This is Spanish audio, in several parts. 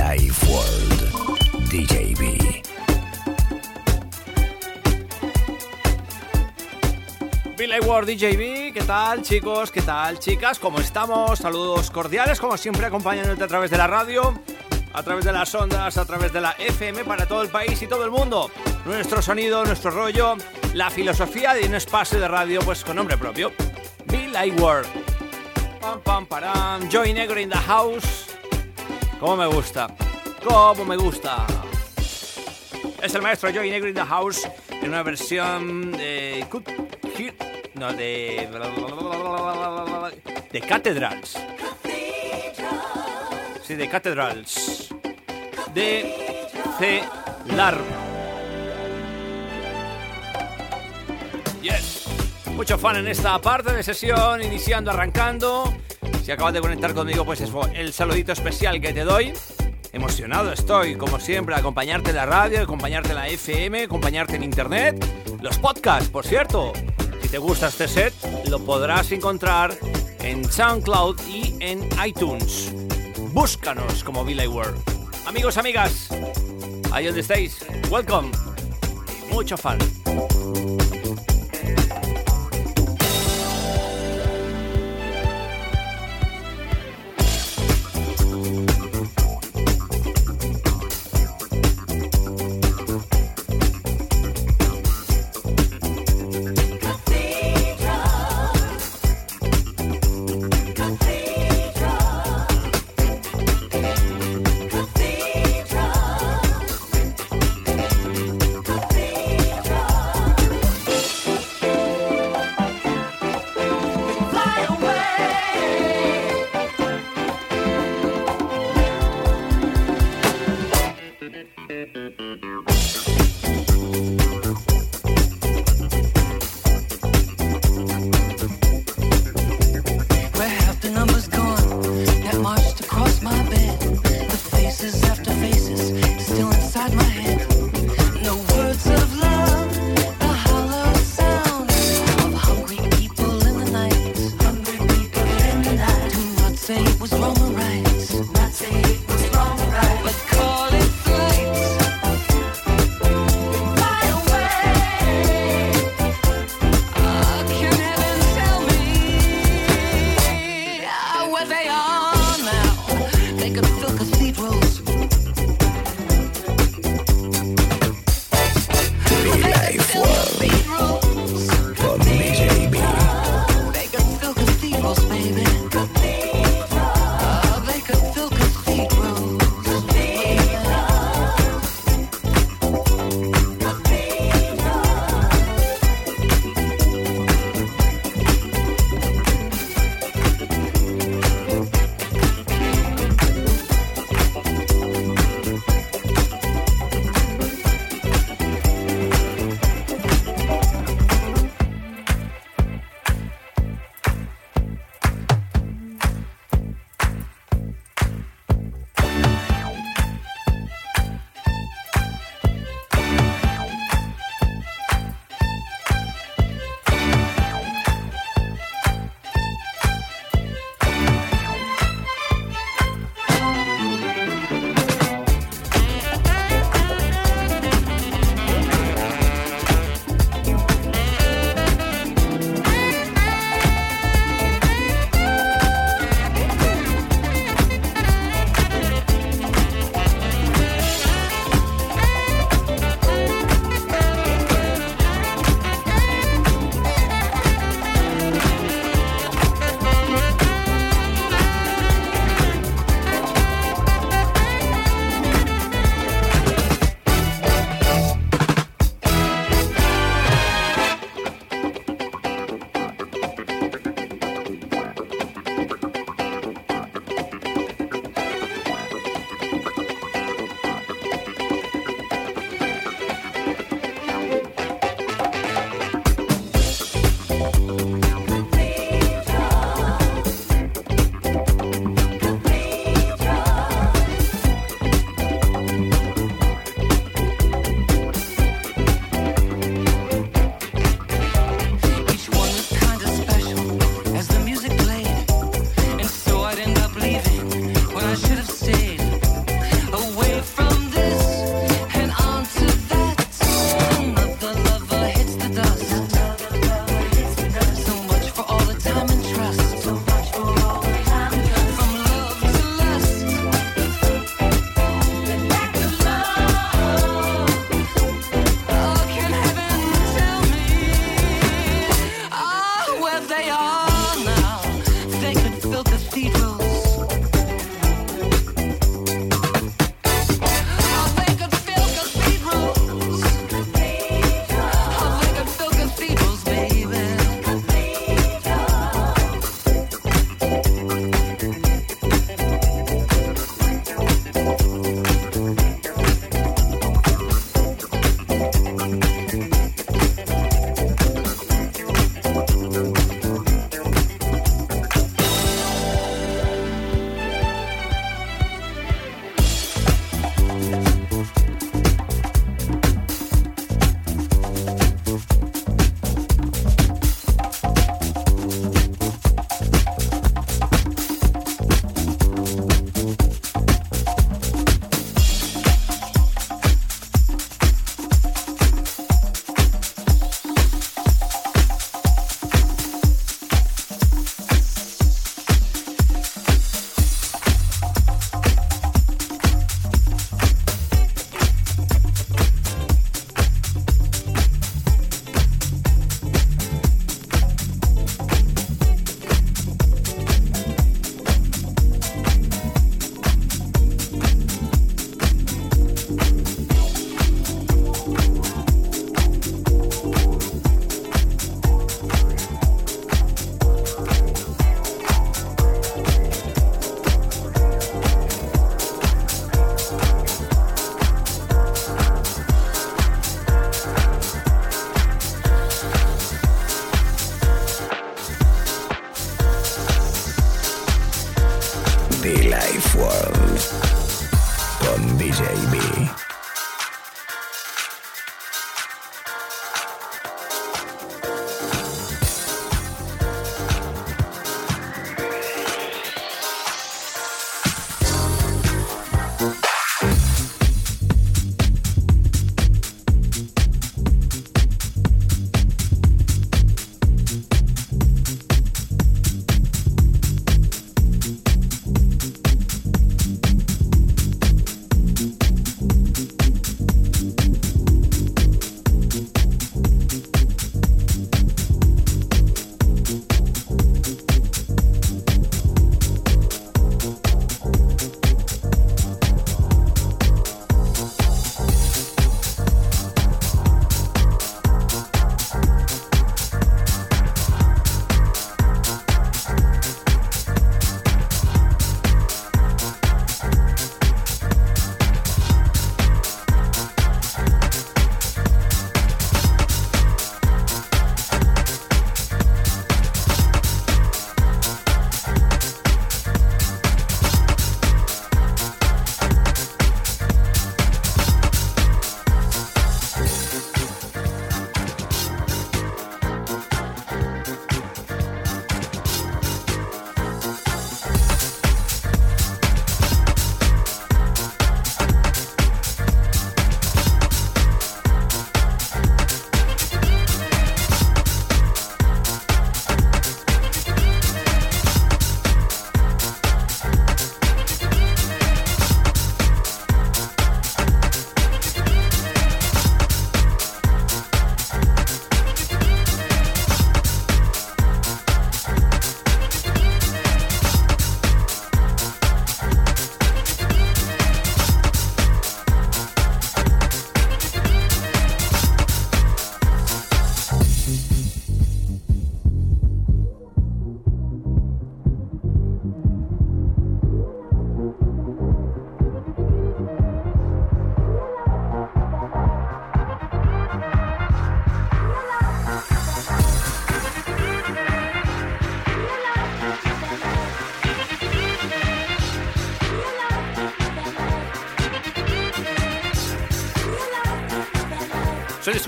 Life World DJB. Billy World DJB, ¿qué tal chicos? ¿Qué tal chicas? ¿Cómo estamos? Saludos cordiales, como siempre acompañándote a través de la radio, a través de las ondas, a través de la FM para todo el país y todo el mundo. Nuestro sonido, nuestro rollo, la filosofía de un espacio de radio pues con nombre propio. Billy World. Pam pam param, Joy Negro in the house. ¿Cómo me gusta? ¿Cómo me gusta? Es el maestro Joy Negro in the house en una versión de no, de. de Cathedrals. Sí, de Cathedrals. De C. Lar. Yes. Mucho fan en esta parte de sesión, iniciando, arrancando. Si acabas de conectar conmigo, pues es el saludito especial que te doy. Emocionado estoy, como siempre, acompañarte en la radio, acompañarte en la FM, acompañarte en internet. Los podcasts, por cierto, te gusta este set, lo podrás encontrar en SoundCloud y en iTunes. Búscanos como Billy World. Amigos, amigas, ahí donde estéis, welcome. Mucho fan.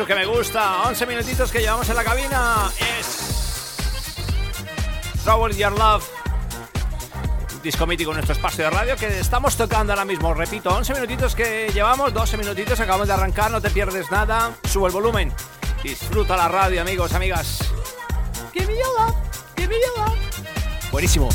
Que me gusta. 11 minutitos que llevamos en la cabina. Es. Trouble Your Love. Disco mítico en nuestro espacio de radio que estamos tocando ahora mismo. Repito, 11 minutitos que llevamos, 12 minutitos, acabamos de arrancar, no te pierdes nada. Subo el volumen. Disfruta la radio, amigos, amigas. Give me your love, give me your love. Buenísimo.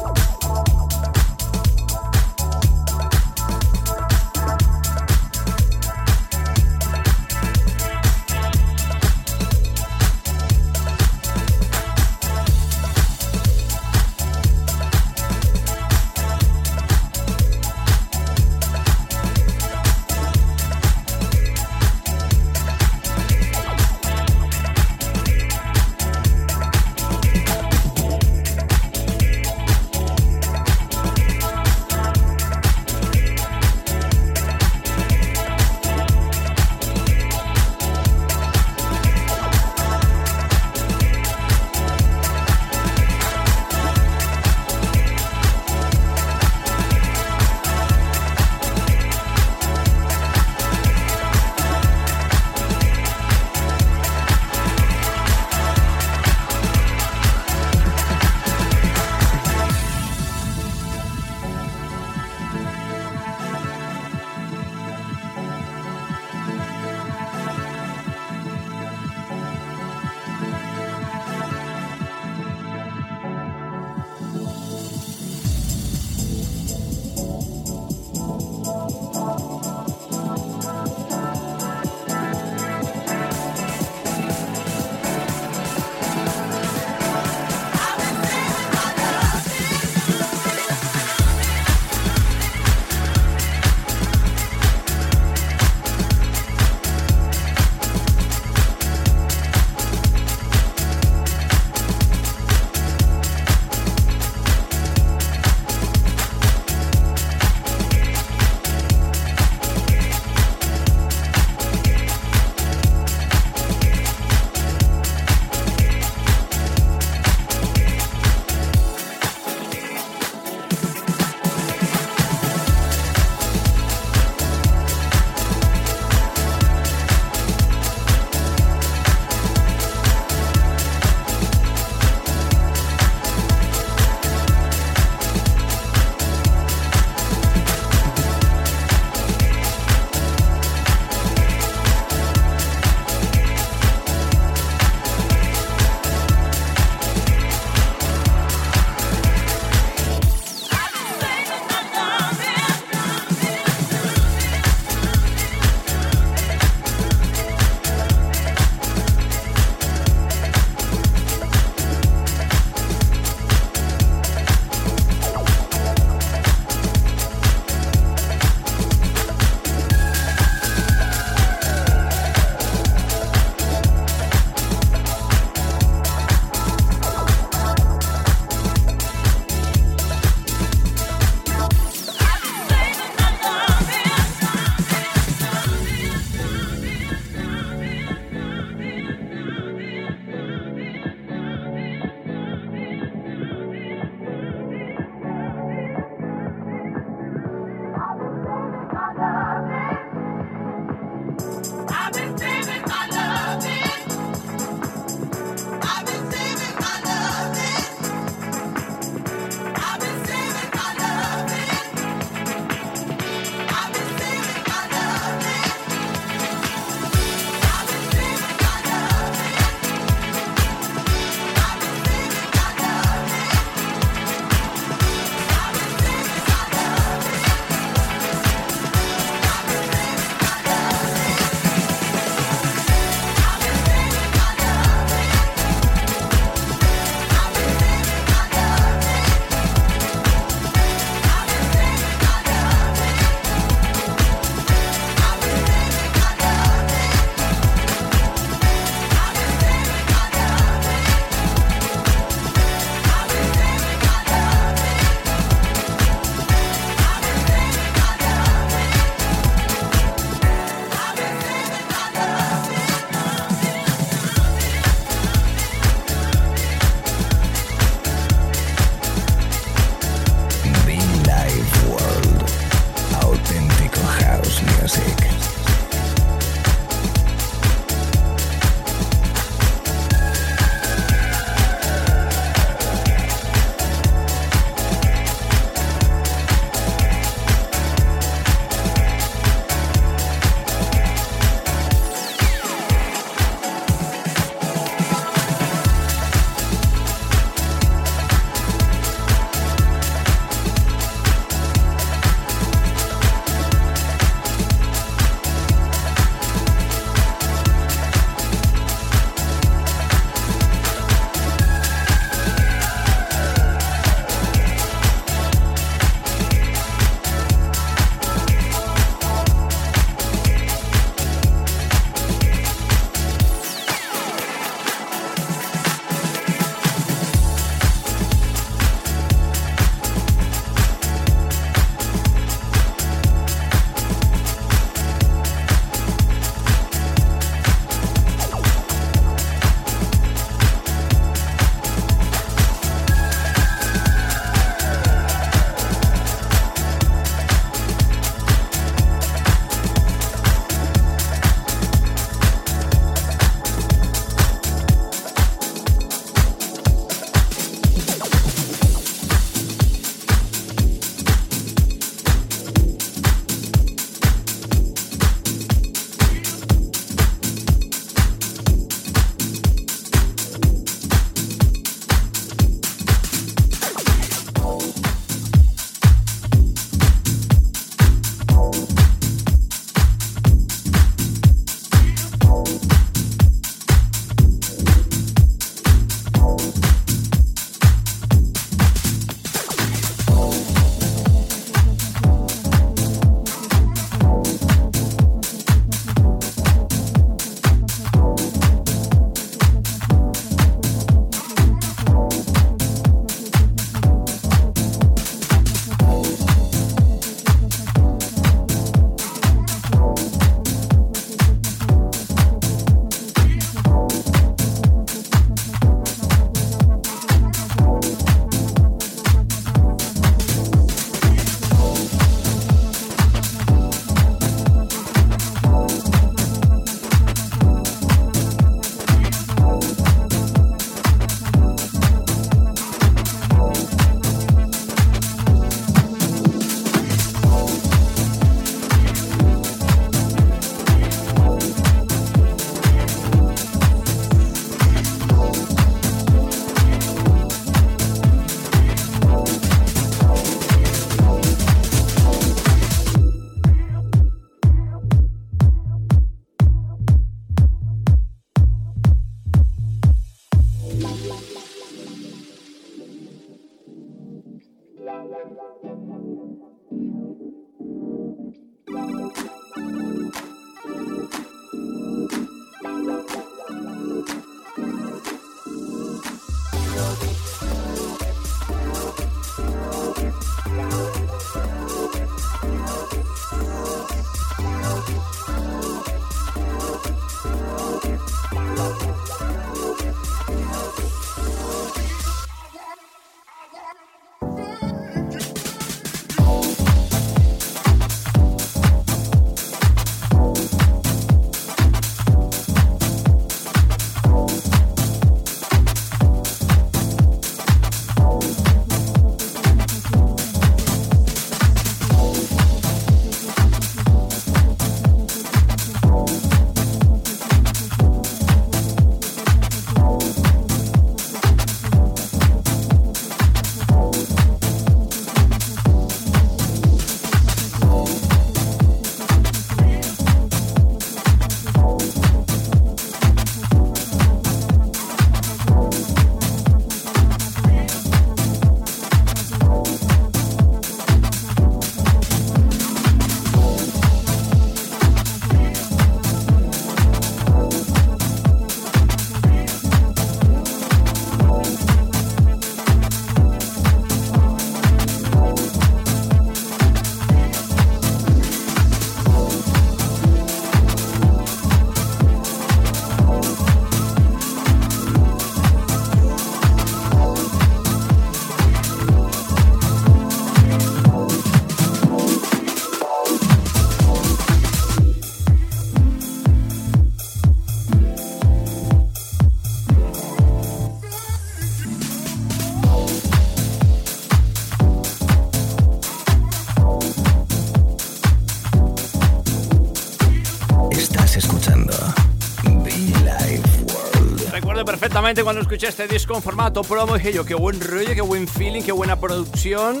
Cuando escuché este disco en formato promo. Dije yo, qué buen rollo, qué buen feeling, qué buena producción.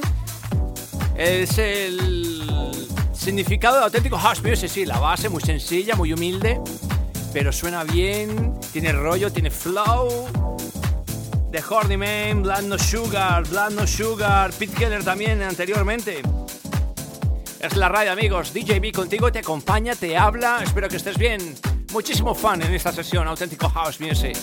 Es el significado de auténtico house music, sí, la base muy sencilla, muy humilde, pero suena bien, tiene rollo, tiene flow. The Horny Man, Blood No Sugar, Blood No Sugar, Pete Keller también anteriormente. Es la radio, amigos. DJB contigo te acompaña, te habla. Espero que estés bien. Muchísimo fan en esta sesión, auténtico house music.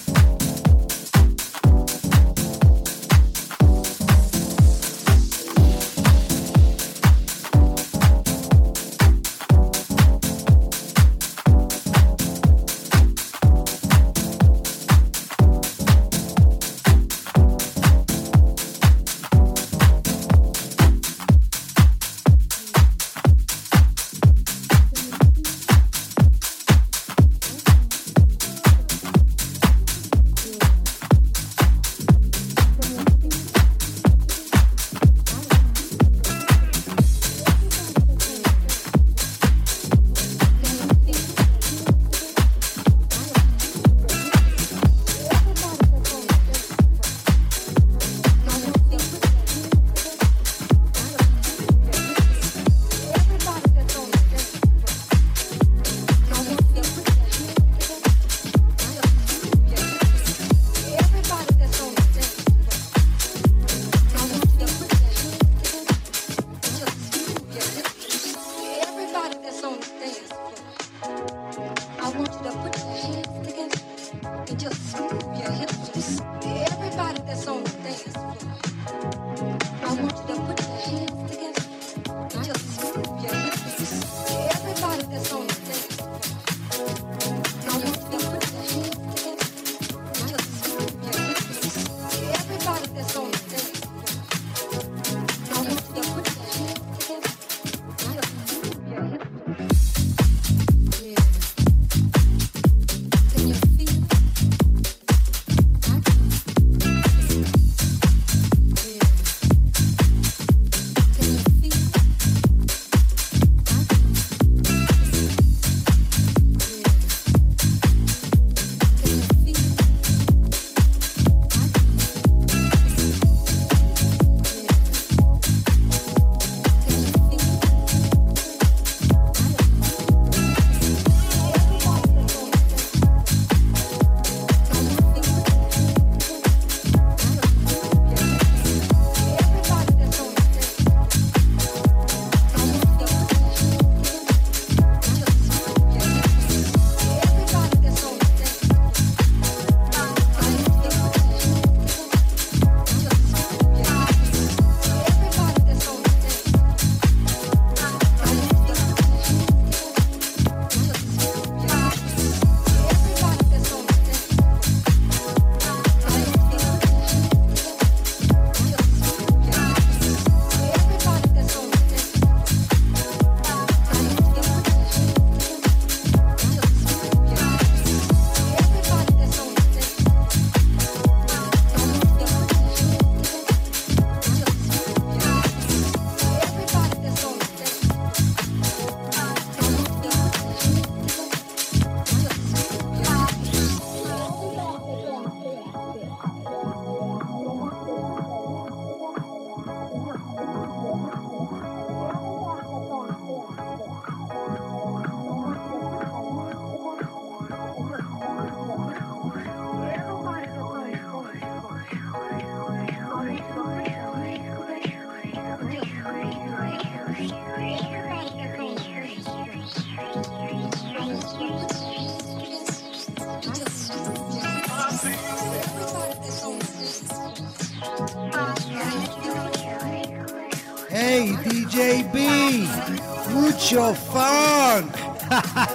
Mucho funk.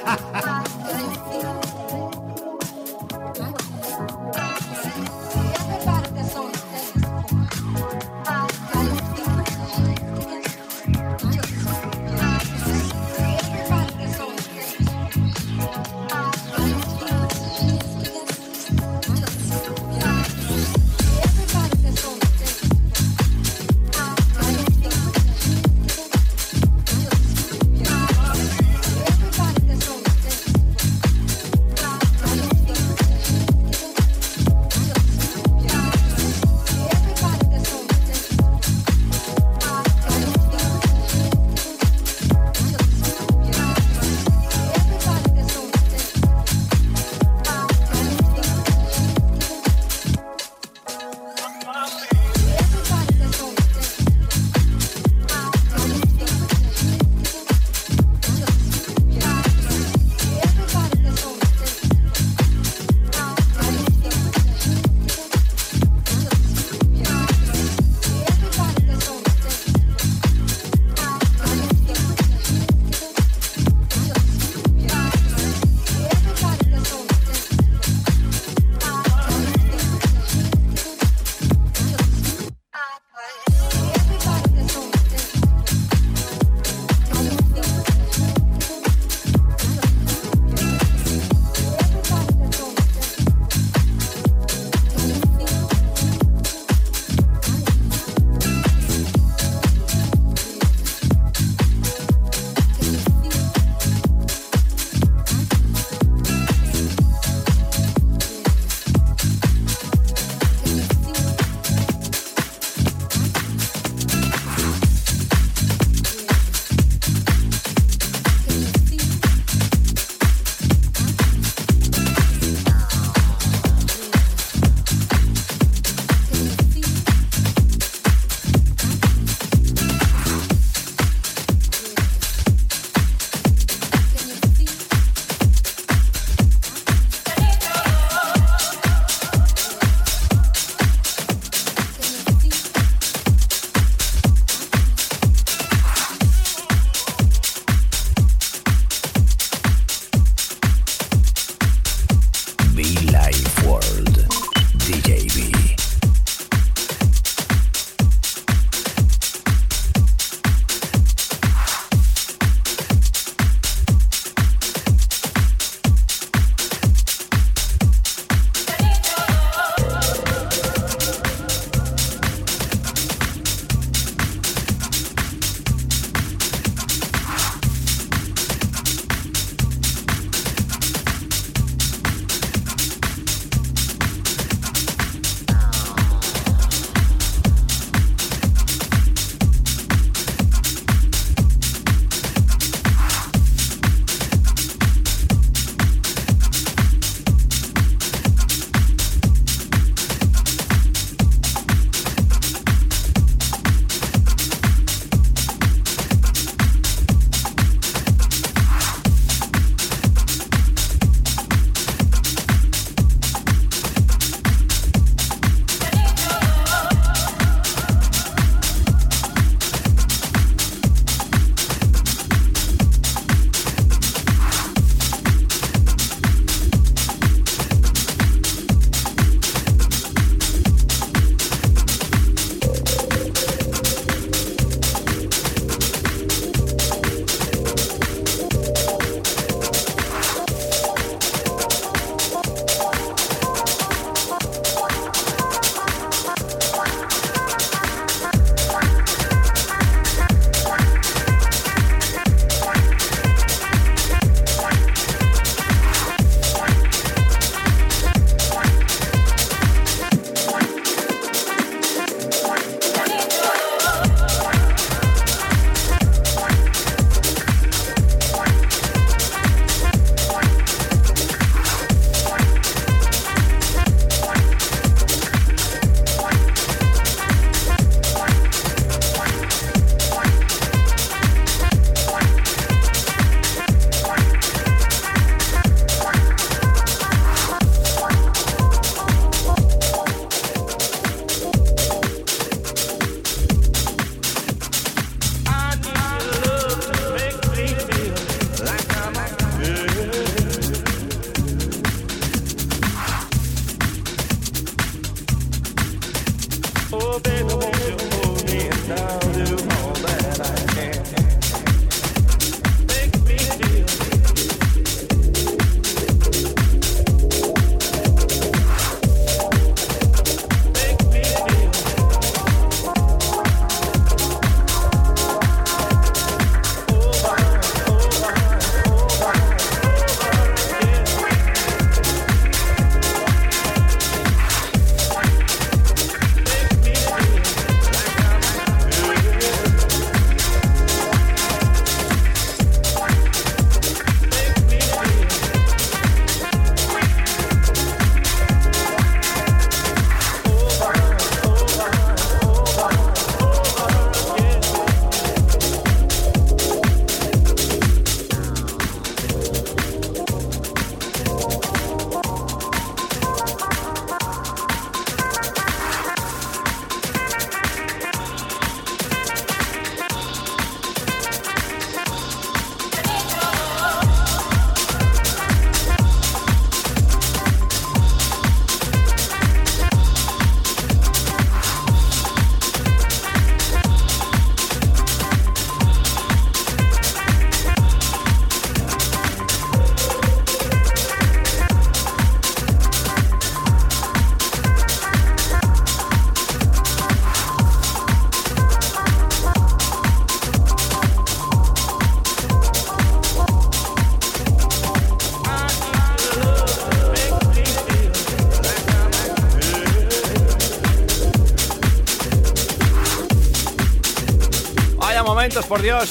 por Dios.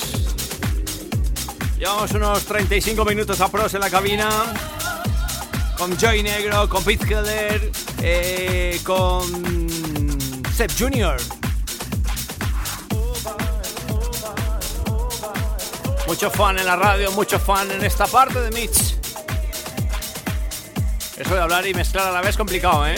Llevamos unos 35 minutos a pros en la cabina. Con Joy Negro, con Pete Keller, eh, con Seb Jr. Mucho fan en la radio, mucho fan en esta parte de Mitch. Eso de hablar y mezclar a la vez complicado, ¿eh?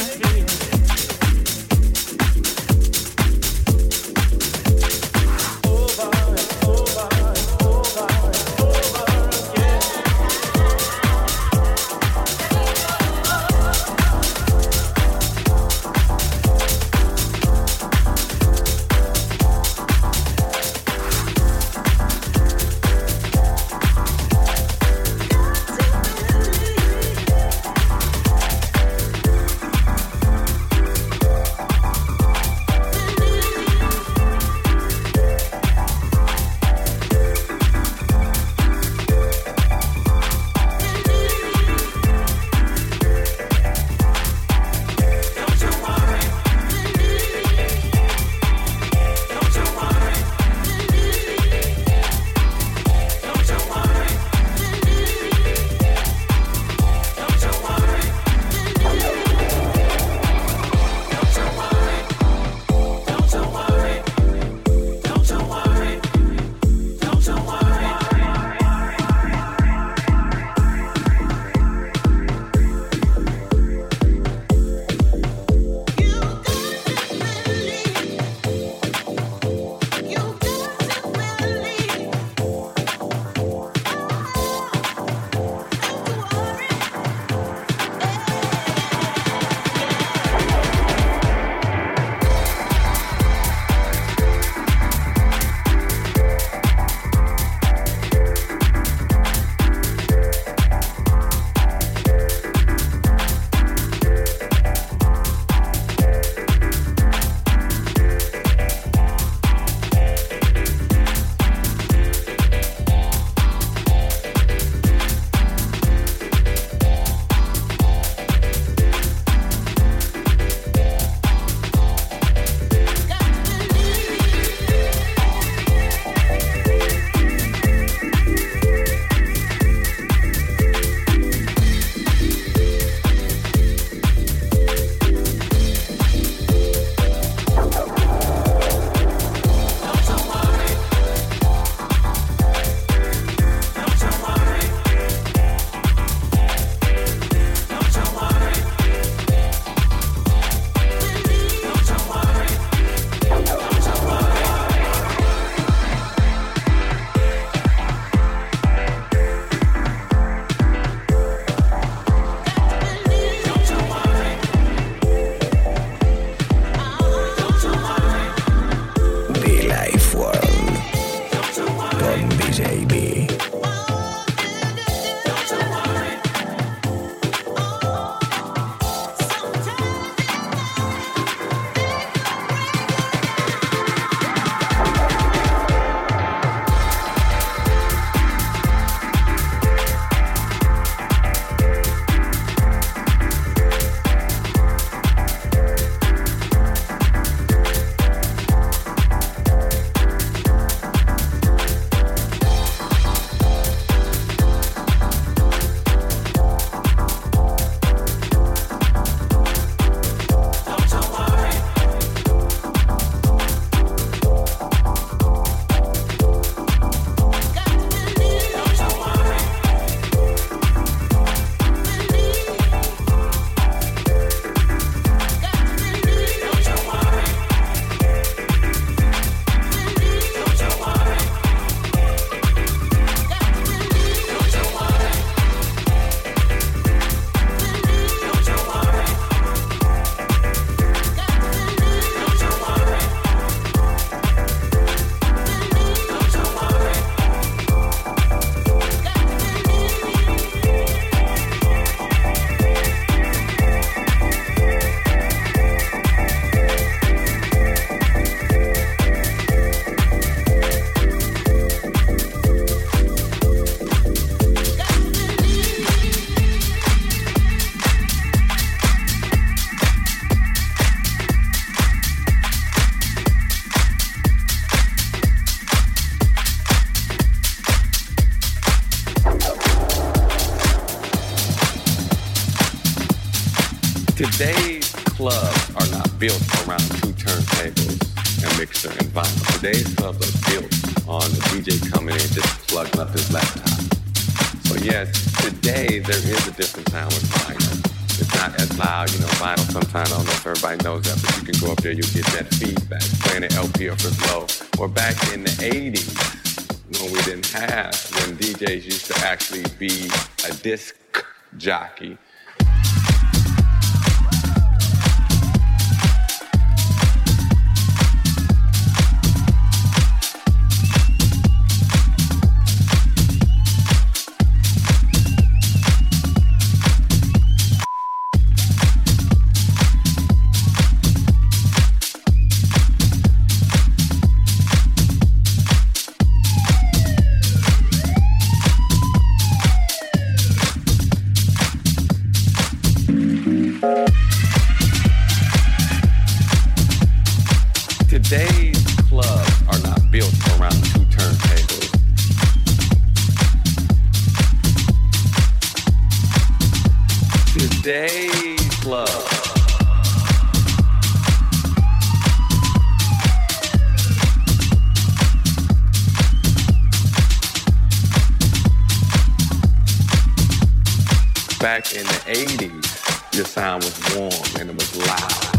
this Days, love. Back in the 80s, your sound was warm and it was loud.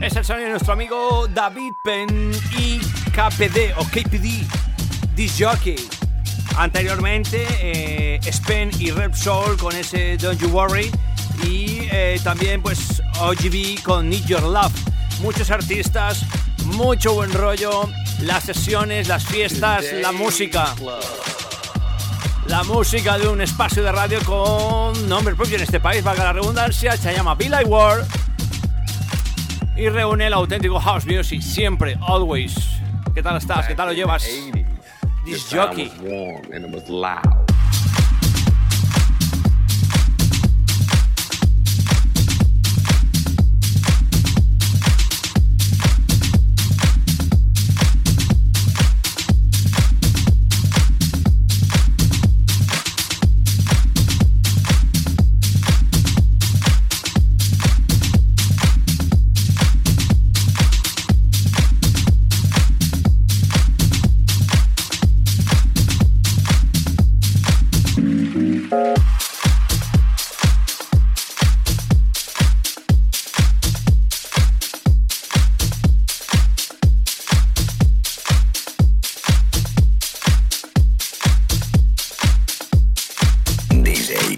Es el sonido de nuestro amigo David Penn y KPD o KPD, Disc Jockey. Anteriormente, eh, Spen y Repsol con ese Don't You Worry. Y eh, también, pues, OGB con Need Your Love. Muchos artistas, mucho buen rollo, las sesiones, las fiestas, la música. La música de un espacio de radio con nombre propio en este país, valga la redundancia, se llama Billy Ward y reúne el auténtico house music siempre, always. ¿Qué tal estás? ¿Qué tal lo llevas? This jockey.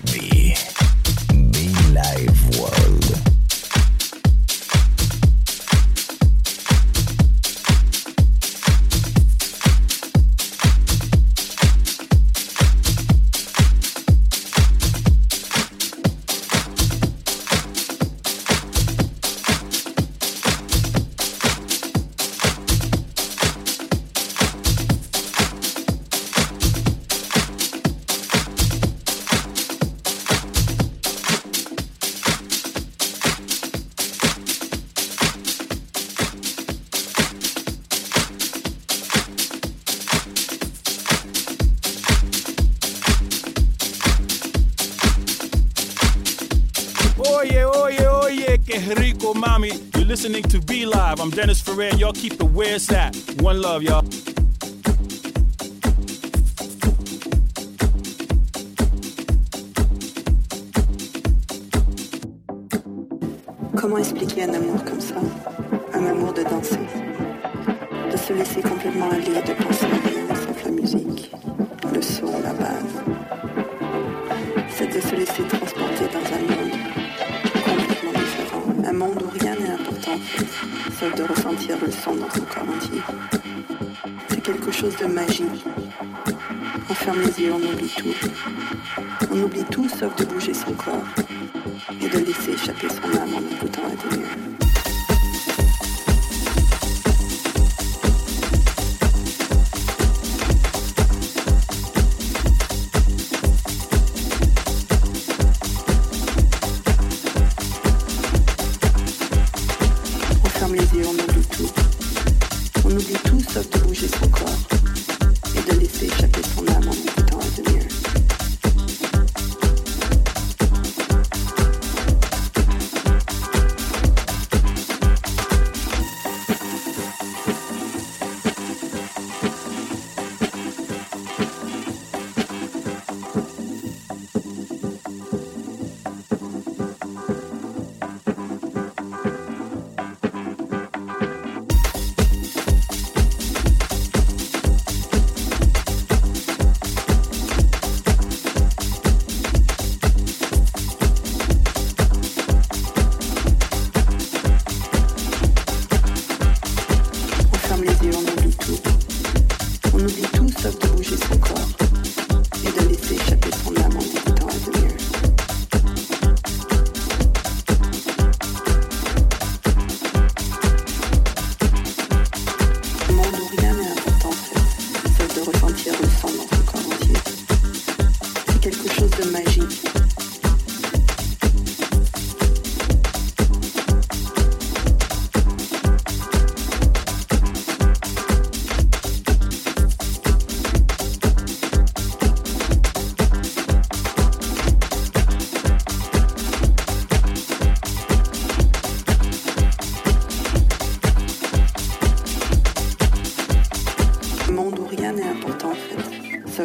Be.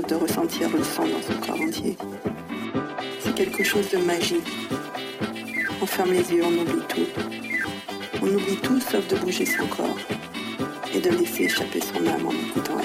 de ressentir le sang dans son corps entier. C'est quelque chose de magique. On ferme les yeux, on oublie tout. On oublie tout sauf de bouger son corps et de laisser échapper son âme en écoutant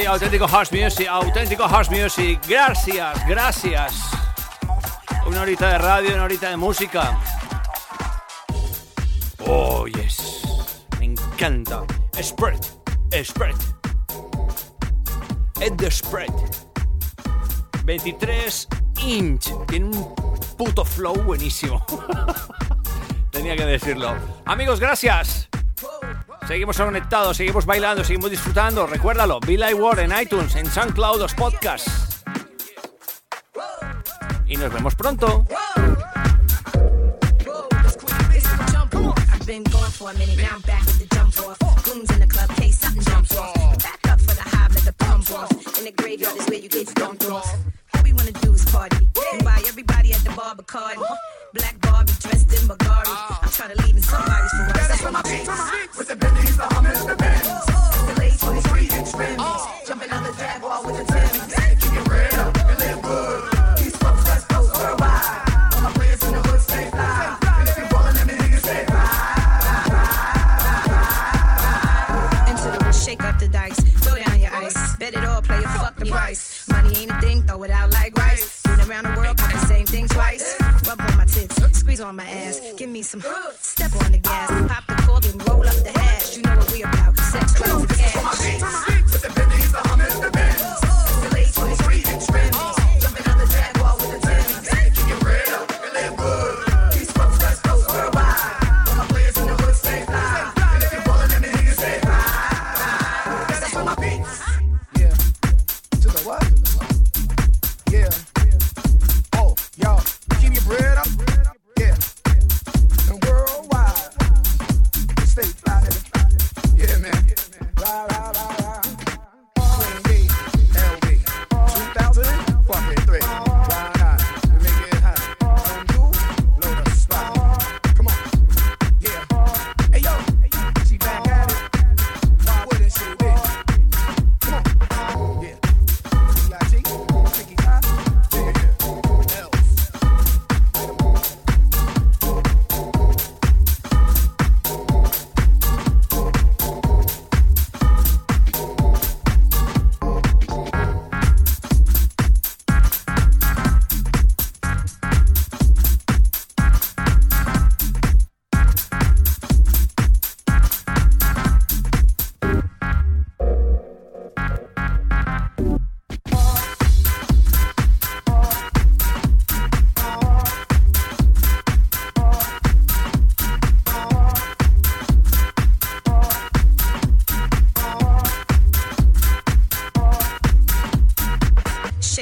sí, auténtico house music, auténtico house music. Gracias, gracias. Una horita de radio, una horita de música. Oh, yes. Me encanta. Spread, spread. Ed the spread. 23 inch. Tiene un puto flow buenísimo. Tenía que decirlo. Amigos, gracias. Seguimos conectados, seguimos bailando, seguimos disfrutando. Recuérdalo, Be Like War en iTunes, en SoundCloud, los podcasts. Y nos vemos pronto. Black Barbie dressed in With the Bentleys, the Hummers, the Benz. The late 23 inch rims. Jumping on the Jaguar with the and live good. East Coast, West Coast, worldwide. All my in the hood stay fly. And if you let me shake up the dice. Throw down your ice. Bet it all, play a fuck the price. Money ain't a thing, throw it out like rice. Around the world, the same thing twice. Rub on my tits, squeeze on my ass. Give me some step on the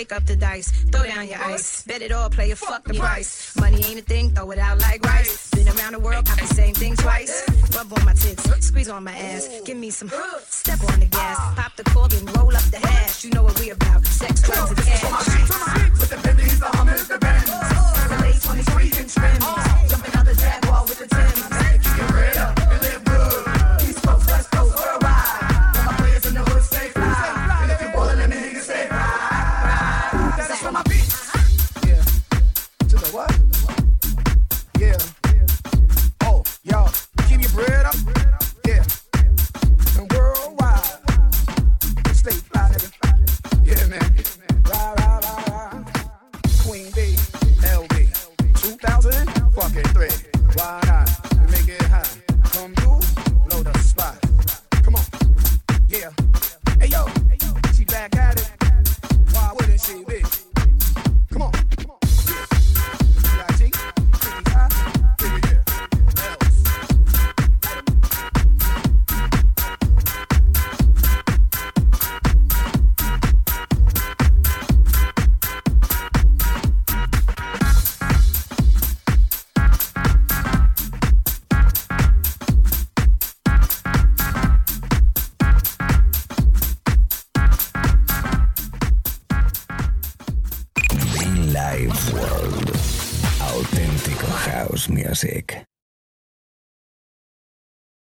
Shake up the dice, throw down your ice. Bet it all, play a fuck the price. Money ain't a thing, throw it out like rice. Been around the world, got the same thing twice. Rub on my tits, squeeze on my ass. Give me some step on the gas. Pop the cork and roll up the hash. You know what we about. Sex, drugs, and cash. With the Bentleys, the Hummers, the Benz. The late 23 inch rims. Jumping on the Jaguar